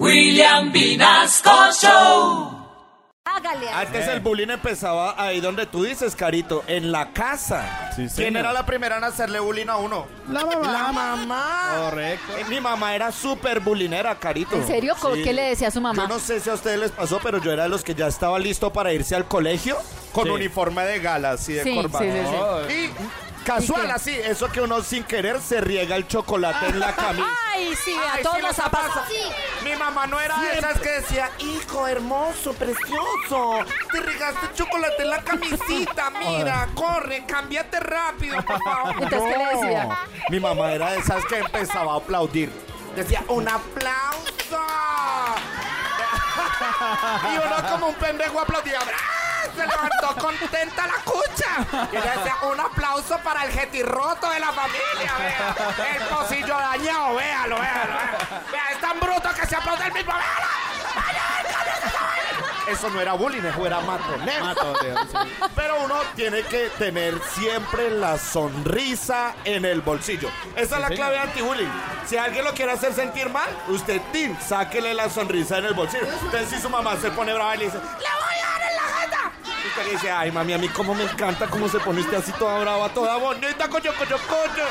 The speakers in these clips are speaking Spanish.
William Vinasco Show. Hágale. Antes el bullying empezaba ahí donde tú dices, Carito, en la casa. ¿Quién era la primera en hacerle bullying a uno? La mamá. La mamá. Correcto. Eh, Mi mamá era súper bullinera, Carito. ¿En serio? ¿Con Sí. ¿Qué le decía a su mamá? Yo no sé si a ustedes les pasó, pero yo era de los que ya estaba listo para irse al colegio con Sí. uniforme de gala, así de Sí, corbata. sí, sí, sí. Y casual así, eso que uno sin querer se riega el chocolate en la camisa. Ay, sí, a Ay, todos sí nos ha pasado. Mi mamá no era de esas que decía, hijo hermoso, precioso, te regaste chocolate en la camisita, mira, corre, cámbiate rápido, por favor. Entonces, ¿qué le decía? Mi mamá era de esas que empezaba a aplaudir. Decía, un aplauso. y uno como un pendejo aplaudía. ¡Ah! Se levantó contenta la cucha. Y le decía, un aplauso para el jetirroto de la familia. Vea. El pocillo dañado, véalo, véalo. Vea, es tan bruto que se aplaude el mismo. ¡Véalo! Eso no era bullying, eso era matoneo. matoneo, sí. Pero uno tiene que tener siempre la sonrisa en el bolsillo. Esa es la Sí, clave anti-bullying. Si alguien lo quiere hacer sentir mal, usted, Tim, sáquele la sonrisa en el bolsillo. Entonces, si su mamá se pone brava y le dice, ¡Le voy a dar en la jeta! Y usted dice, ay, mami, a mí cómo me encanta cómo se pone usted así toda brava, toda bonita, coño, coño, coño.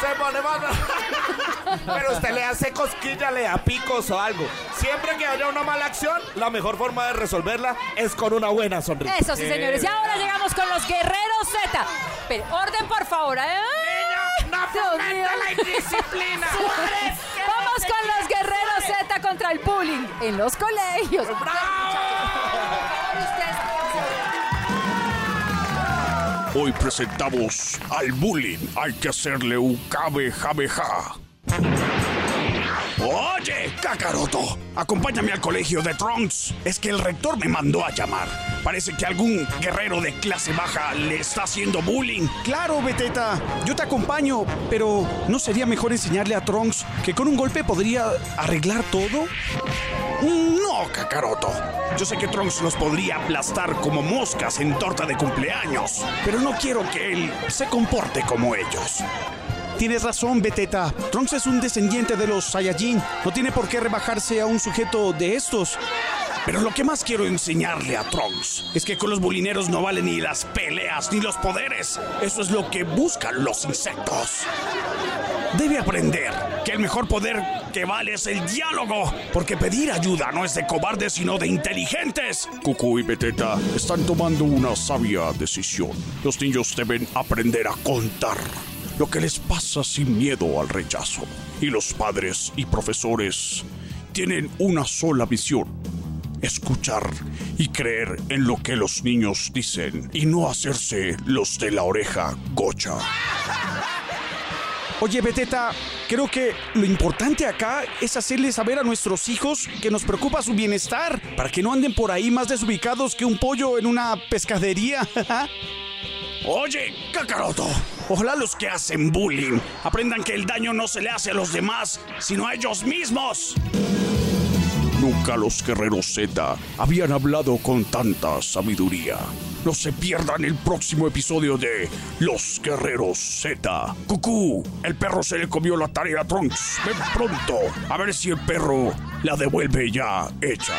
Se pone más Pero usted le hace cosquilla, le da picos o algo. Siempre que haya una mala acción, la mejor forma de resolverla es con una buena sonrisa. Eso sí, señores. Y ahora llegamos con los guerreros Z. Pero orden, por favor. ¿eh? no Dios fomente mío. la indisciplina. Vamos con los guerreros Z contra el bullying en los colegios. Hoy presentamos al bullying. Hay que hacerle un kamehameha. Oye, Kakaroto, acompáñame al colegio de Trunks. Es que el rector me mandó a llamar. Parece que algún guerrero de clase baja le está haciendo bullying. Claro, Beteta, yo te acompaño, pero ¿no sería mejor enseñarle a Trunks que con un golpe podría arreglar todo? No, Kakaroto. Yo sé que Trunks los podría aplastar como moscas en torta de cumpleaños, pero no quiero que él se comporte como ellos. Tienes razón, Beteta. Trunks es un descendiente de los Saiyajin. No tiene por qué rebajarse a un sujeto de estos. Pero lo que más quiero enseñarle a Trunks es que con los bulineros no valen ni las peleas ni los poderes. Eso es lo que buscan los insectos. Debe aprender que el mejor poder que vale es el diálogo, porque pedir ayuda no es de cobardes sino de inteligentes. Cucu y Beteta están tomando una sabia decisión. Los niños deben aprender a contar lo que les pasa sin miedo al rechazo. Y los padres y profesores tienen una sola visión escuchar y creer en lo que los niños dicen y no hacerse los de la oreja gocha. Oye, Beteta, creo que lo importante acá es hacerle saber a nuestros hijos que nos preocupa su bienestar, para que no anden por ahí más desubicados que un pollo en una pescadería. Oye, Kakaroto, ojalá los que hacen bullying aprendan que el daño no se le hace a los demás, sino a ellos mismos. Nunca los guerreros Z habían hablado con tanta sabiduría. No se pierdan el próximo episodio de Los Guerreros Z. Cucú, el perro se le comió la tarea a Trunks. Ven pronto, a ver si el perro la devuelve ya hecha.